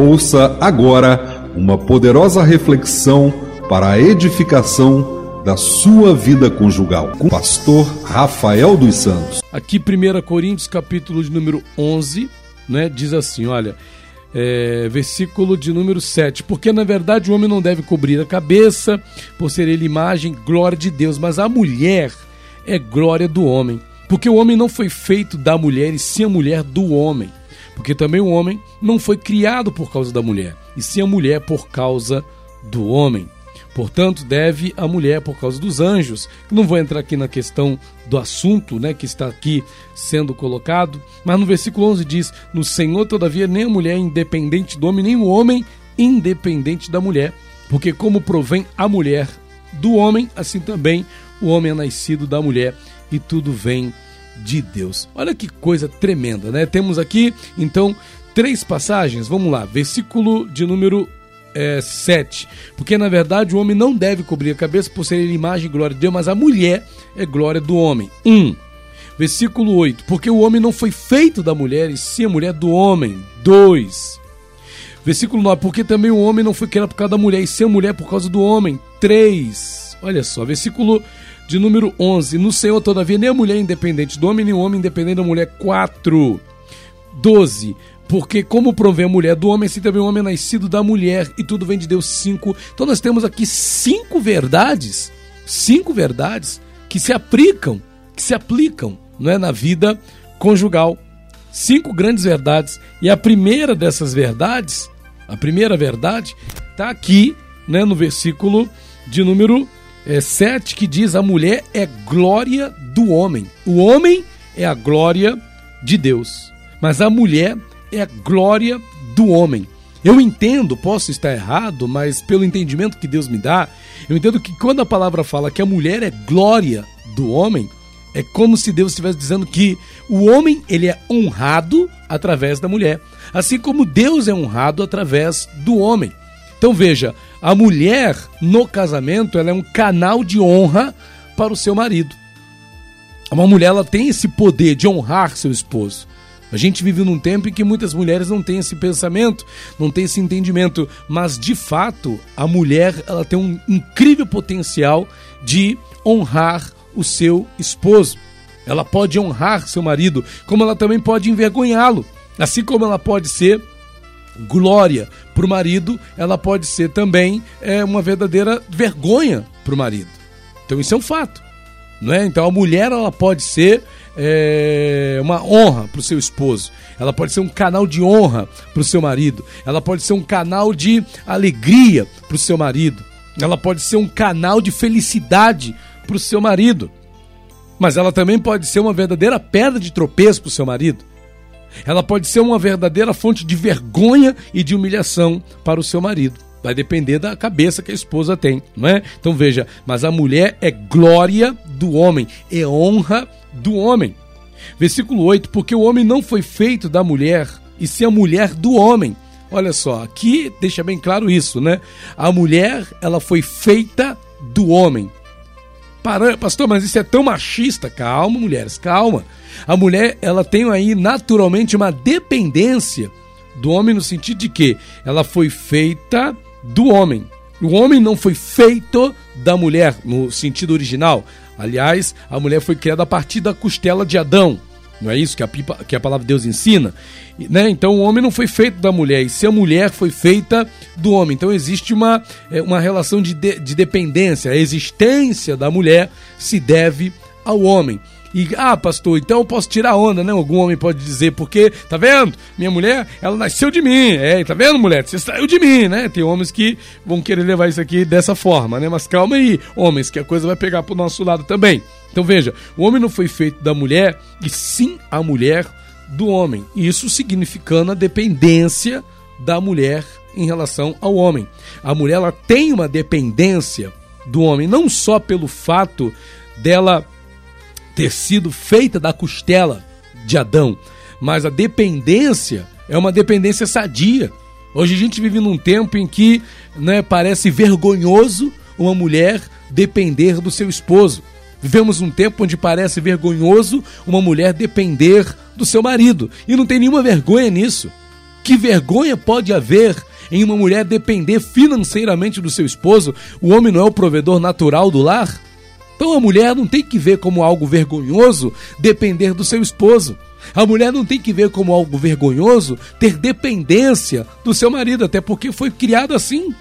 Ouça agora uma poderosa reflexão para a edificação da sua vida conjugal com o pastor Rafael dos Santos. Aqui 1 Coríntios capítulo de número 11, né, diz assim, olha, é, versículo de número 7. Porque na verdade o homem não deve cobrir a cabeça, por ser ele imagem, glória de Deus, mas a mulher é glória do homem. Porque o homem não foi feito da mulher, e sim a mulher do homem. Porque também o homem não foi criado por causa da mulher, e sim a mulher por causa do homem. Portanto, deve a mulher por causa dos anjos. Não vou entrar aqui na questão do assunto, né, que está aqui sendo colocado, mas no versículo 11 diz: "No Senhor, todavia, nem a mulher é independente do homem, nem o homem independente da mulher, porque como provém a mulher do homem, assim também o homem é nascido da mulher, e tudo vem de Deus. Olha que coisa tremenda, né? Temos aqui, então, três passagens. Vamos lá, versículo de número é, 7. Porque na verdade o homem não deve cobrir a cabeça por ser imagem e glória de Deus, mas a mulher é glória do homem. 1. Um. Versículo 8. Porque o homem não foi feito da mulher, e sim a mulher do homem. 2. Versículo 9. Porque também o homem não foi criado por causa da mulher, e sim a mulher por causa do homem. 3. Olha só, versículo de número 11. No Senhor, todavia, nem a mulher é independente do homem, nem o homem independente da mulher. 4. 12. Porque como provém a mulher do homem, assim também o homem é nascido da mulher, e tudo vem de Deus. 5. Então nós temos aqui cinco verdades, cinco verdades que se aplicam, que se aplicam não é, na vida conjugal. Cinco grandes verdades. E a primeira dessas verdades, a primeira verdade, está aqui né, no versículo de número é, 7 que diz: A mulher é glória do homem. O homem é a glória de Deus. Mas a mulher é a glória do homem. Eu entendo, posso estar errado, mas pelo entendimento que Deus me dá, eu entendo que quando a palavra fala que a mulher é glória do homem, é como se Deus estivesse dizendo que o homem ele é honrado através da mulher, assim como Deus é honrado através do homem. Então veja, a mulher no casamento ela é um canal de honra para o seu marido. Uma mulher ela tem esse poder de honrar seu esposo. A gente vive num tempo em que muitas mulheres não têm esse pensamento, não têm esse entendimento, mas de fato a mulher ela tem um incrível potencial de honrar o seu esposo. Ela pode honrar seu marido, como ela também pode envergonhá-lo. Assim como ela pode ser glória para o marido, ela pode ser também é, uma verdadeira vergonha para o marido. Então isso é um fato. Não é? Então a mulher ela pode ser é, uma honra para o seu esposo, ela pode ser um canal de honra para o seu marido, ela pode ser um canal de alegria para o seu marido, ela pode ser um canal de felicidade para o seu marido, mas ela também pode ser uma verdadeira pedra de tropeço para o seu marido. Ela pode ser uma verdadeira fonte de vergonha e de humilhação para o seu marido. Vai depender da cabeça que a esposa tem, não é? Então veja, mas a mulher é glória do homem, é honra do homem. Versículo 8: Porque o homem não foi feito da mulher, e sim a mulher do homem. Olha só, aqui deixa bem claro isso, né? A mulher, ela foi feita do homem. Para, pastor, mas isso é tão machista. Calma, mulheres, calma. A mulher, ela tem aí naturalmente uma dependência do homem no sentido de que ela foi feita do homem. O homem não foi feito da mulher no sentido original. Aliás, a mulher foi criada a partir da costela de Adão. Não é isso que a, que a palavra de Deus ensina? Né? Então o homem não foi feito da mulher, e se a mulher foi feita do homem. Então existe uma, é, uma relação de, de, de dependência. A existência da mulher se deve ao homem. E, ah, pastor, então eu posso tirar onda, né? Algum homem pode dizer, porque, tá vendo? Minha mulher, ela nasceu de mim. É, tá vendo, mulher? Você saiu de mim, né? Tem homens que vão querer levar isso aqui dessa forma, né? Mas calma aí, homens, que a coisa vai pegar pro nosso lado também. Então veja, o homem não foi feito da mulher, e sim a mulher do homem. Isso significando a dependência da mulher em relação ao homem. A mulher ela tem uma dependência do homem, não só pelo fato dela ter sido feita da costela de Adão, mas a dependência é uma dependência sadia. Hoje a gente vive num tempo em que né, parece vergonhoso uma mulher depender do seu esposo. Vivemos um tempo onde parece vergonhoso uma mulher depender do seu marido. E não tem nenhuma vergonha nisso. Que vergonha pode haver em uma mulher depender financeiramente do seu esposo? O homem não é o provedor natural do lar? Então a mulher não tem que ver como algo vergonhoso depender do seu esposo. A mulher não tem que ver como algo vergonhoso ter dependência do seu marido, até porque foi criado assim.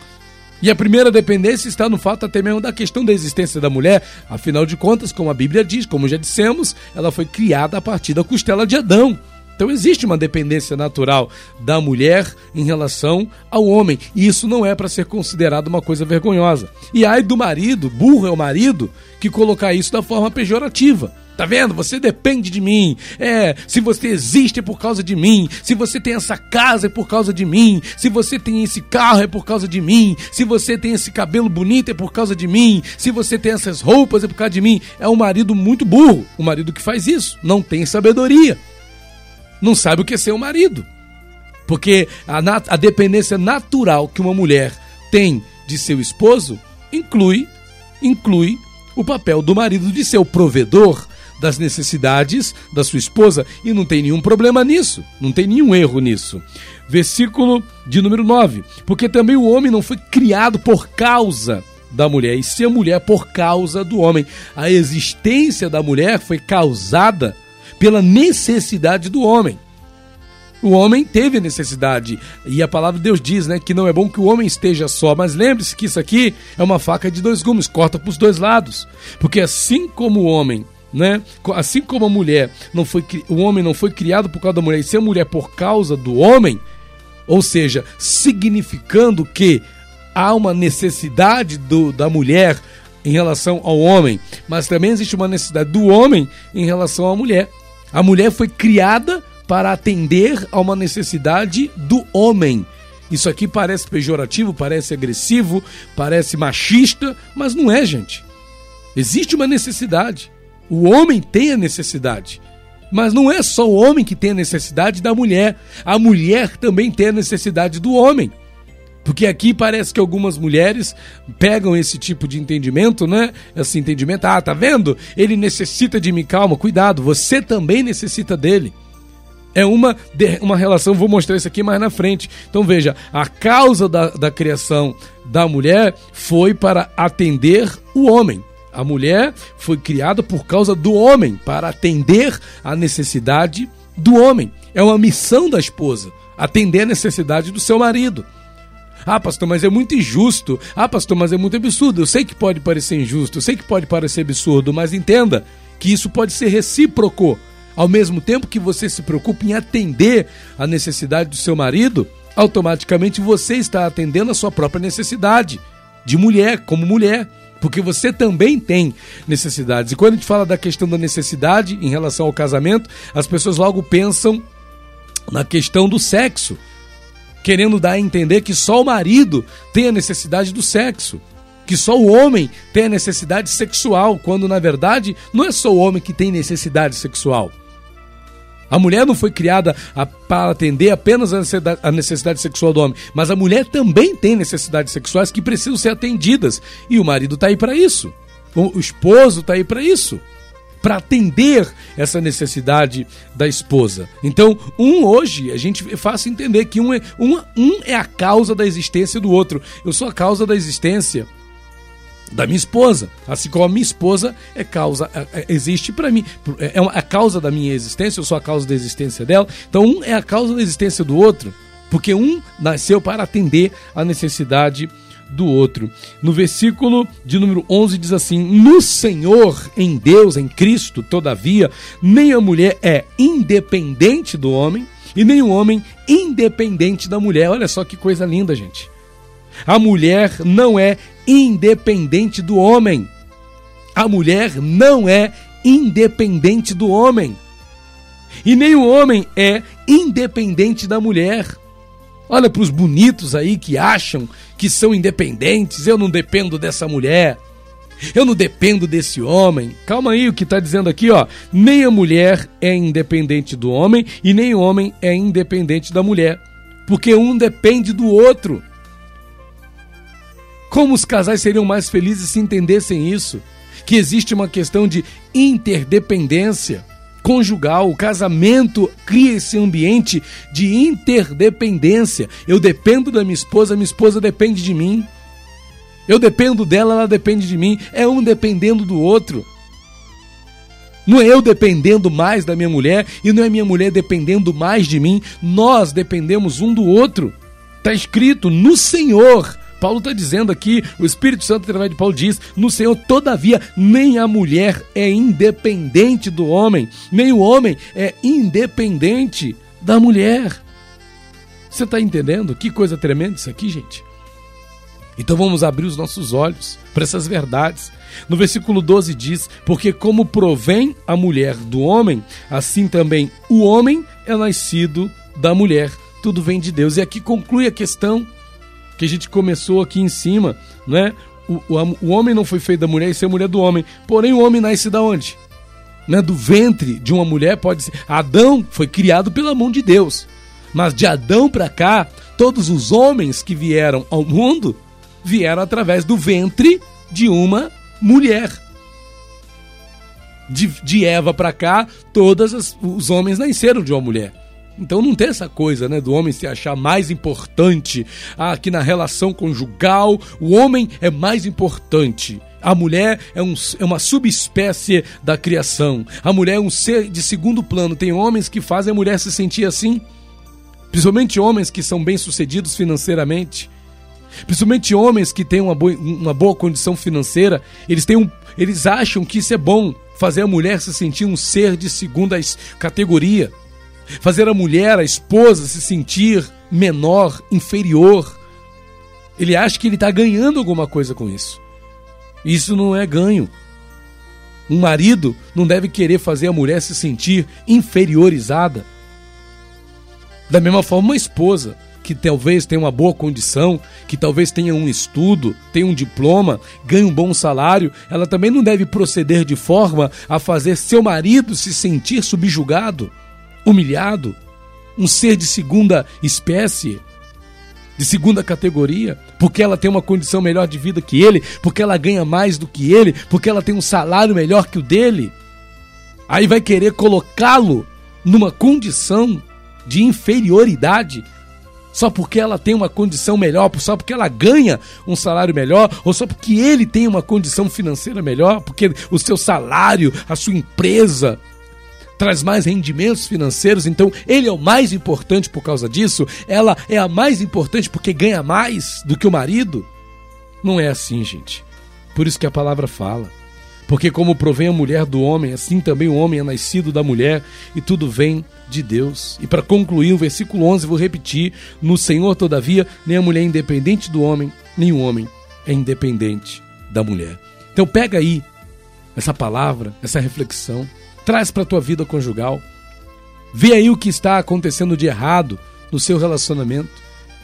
E a primeira dependência está no fato até mesmo da questão da existência da mulher. Afinal de contas, como a Bíblia diz, como já dissemos, ela foi criada a partir da costela de Adão. Então existe uma dependência natural da mulher em relação ao homem, e isso não é para ser considerado uma coisa vergonhosa. E ai do marido, burro é o marido, que colocar isso da forma pejorativa. Tá vendo? Você depende de mim. É, se você existe é por causa de mim. Se você tem essa casa é por causa de mim. Se você tem esse carro é por causa de mim. Se você tem esse cabelo bonito é por causa de mim. Se você tem essas roupas é por causa de mim. É um marido muito burro. O marido que faz isso não tem sabedoria não sabe o que é ser um marido. Porque a, a dependência natural que uma mulher tem de seu esposo inclui, inclui o papel do marido de ser o provedor das necessidades da sua esposa e não tem nenhum problema nisso, não tem nenhum erro nisso. Versículo de número 9: Porque também o homem não foi criado por causa da mulher, e se a mulher por causa do homem. A existência da mulher foi causada pela necessidade do homem. O homem teve necessidade, e a palavra de Deus diz, né, que não é bom que o homem esteja só, mas lembre-se que isso aqui é uma faca de dois gumes, corta para os dois lados. Porque assim como o homem, né, assim como a mulher não foi o homem não foi criado por causa da mulher, e se a mulher por causa do homem, ou seja, significando que há uma necessidade do, da mulher em relação ao homem, mas também existe uma necessidade do homem em relação à mulher. A mulher foi criada para atender a uma necessidade do homem. Isso aqui parece pejorativo, parece agressivo, parece machista, mas não é, gente. Existe uma necessidade. O homem tem a necessidade. Mas não é só o homem que tem a necessidade da mulher. A mulher também tem a necessidade do homem. Porque aqui parece que algumas mulheres pegam esse tipo de entendimento, né? Esse entendimento, ah, tá vendo? Ele necessita de mim, calma, cuidado, você também necessita dele. É uma, uma relação, vou mostrar isso aqui mais na frente. Então veja, a causa da, da criação da mulher foi para atender o homem. A mulher foi criada por causa do homem, para atender a necessidade do homem. É uma missão da esposa, atender a necessidade do seu marido. Ah, pastor, mas é muito injusto. Ah, pastor, mas é muito absurdo. Eu sei que pode parecer injusto, eu sei que pode parecer absurdo, mas entenda que isso pode ser recíproco. Ao mesmo tempo que você se preocupa em atender a necessidade do seu marido, automaticamente você está atendendo a sua própria necessidade de mulher, como mulher. Porque você também tem necessidades. E quando a gente fala da questão da necessidade em relação ao casamento, as pessoas logo pensam na questão do sexo querendo dar a entender que só o marido tem a necessidade do sexo, que só o homem tem a necessidade sexual, quando na verdade não é só o homem que tem necessidade sexual. A mulher não foi criada para atender apenas a necessidade sexual do homem, mas a mulher também tem necessidades sexuais que precisam ser atendidas. E o marido está aí para isso. O esposo está aí para isso para atender essa necessidade da esposa. Então, um hoje, a gente é fácil entender que um é, um, um é a causa da existência do outro. Eu sou a causa da existência da minha esposa, assim como a minha esposa é causa é, é, existe para mim, é a causa da minha existência, eu sou a causa da existência dela. Então, um é a causa da existência do outro, porque um nasceu para atender a necessidade do outro. No versículo de número 11 diz assim: No Senhor, em Deus, em Cristo, todavia, nem a mulher é independente do homem e nem o homem independente da mulher. Olha só que coisa linda, gente. A mulher não é independente do homem. A mulher não é independente do homem. E nem o homem é independente da mulher. Olha para os bonitos aí que acham que são independentes. Eu não dependo dessa mulher. Eu não dependo desse homem. Calma aí, o que está dizendo aqui, ó. Nem a mulher é independente do homem e nem o homem é independente da mulher. Porque um depende do outro. Como os casais seriam mais felizes se entendessem isso? Que existe uma questão de interdependência conjugal. O casamento cria esse ambiente de interdependência. Eu dependo da minha esposa, minha esposa depende de mim. Eu dependo dela, ela depende de mim. É um dependendo do outro. Não é eu dependendo mais da minha mulher e não é minha mulher dependendo mais de mim. Nós dependemos um do outro. Está escrito no Senhor. Paulo está dizendo aqui, o Espírito Santo, através de Paulo, diz: No Senhor, todavia, nem a mulher é independente do homem, nem o homem é independente da mulher. Você está entendendo? Que coisa tremenda isso aqui, gente. Então vamos abrir os nossos olhos para essas verdades. No versículo 12 diz: Porque como provém a mulher do homem, assim também o homem é nascido da mulher tudo vem de Deus. E aqui conclui a questão que a gente começou aqui em cima, né? O, o, o homem não foi feito da mulher e ser mulher do homem. Porém, o homem nasce da onde? Né? Do ventre de uma mulher pode ser. Adão foi criado pela mão de Deus. Mas de Adão para cá, todos os homens que vieram ao mundo vieram através do ventre de uma mulher. De, de Eva para cá, todos os homens nasceram de uma mulher. Então não tem essa coisa, né, do homem se achar mais importante. Ah, na relação conjugal, o homem é mais importante. A mulher é, um, é, uma subespécie da criação. A mulher é um ser de segundo plano. Tem homens que fazem a mulher se sentir assim. Principalmente homens que são bem-sucedidos financeiramente. Principalmente homens que têm uma boa, uma boa condição financeira. Eles, têm um, eles acham que isso é bom. Fazer a mulher se sentir um ser de segunda categoria fazer a mulher, a esposa, se sentir menor, inferior. Ele acha que ele está ganhando alguma coisa com isso. Isso não é ganho. Um marido não deve querer fazer a mulher se sentir inferiorizada. Da mesma forma, uma esposa que talvez tenha uma boa condição, que talvez tenha um estudo, tenha um diploma, ganhe um bom salário, ela também não deve proceder de forma a fazer seu marido se sentir subjugado humilhado, um ser de segunda espécie, de segunda categoria, porque ela tem uma condição melhor de vida que ele, porque ela ganha mais do que ele, porque ela tem um salário melhor que o dele. Aí vai querer colocá-lo numa condição de inferioridade só porque ela tem uma condição melhor, só porque ela ganha um salário melhor, ou só porque ele tem uma condição financeira melhor, porque o seu salário, a sua empresa traz mais rendimentos financeiros, então ele é o mais importante por causa disso, ela é a mais importante porque ganha mais do que o marido. Não é assim, gente. Por isso que a palavra fala. Porque como provém a mulher do homem, assim também o homem é nascido da mulher e tudo vem de Deus. E para concluir, o versículo 11, vou repetir: No Senhor, todavia, nem a mulher é independente do homem, nem o homem é independente da mulher. Então pega aí essa palavra, essa reflexão traz para tua vida conjugal. Vê aí o que está acontecendo de errado no seu relacionamento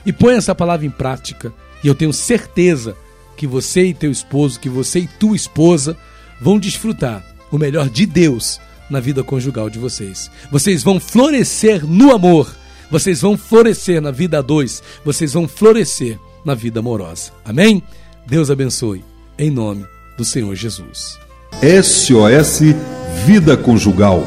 e põe essa palavra em prática. E eu tenho certeza que você e teu esposo, que você e tua esposa vão desfrutar o melhor de Deus na vida conjugal de vocês. Vocês vão florescer no amor, vocês vão florescer na vida a dois, vocês vão florescer na vida amorosa. Amém? Deus abençoe, em nome do Senhor Jesus. SOS Vida Conjugal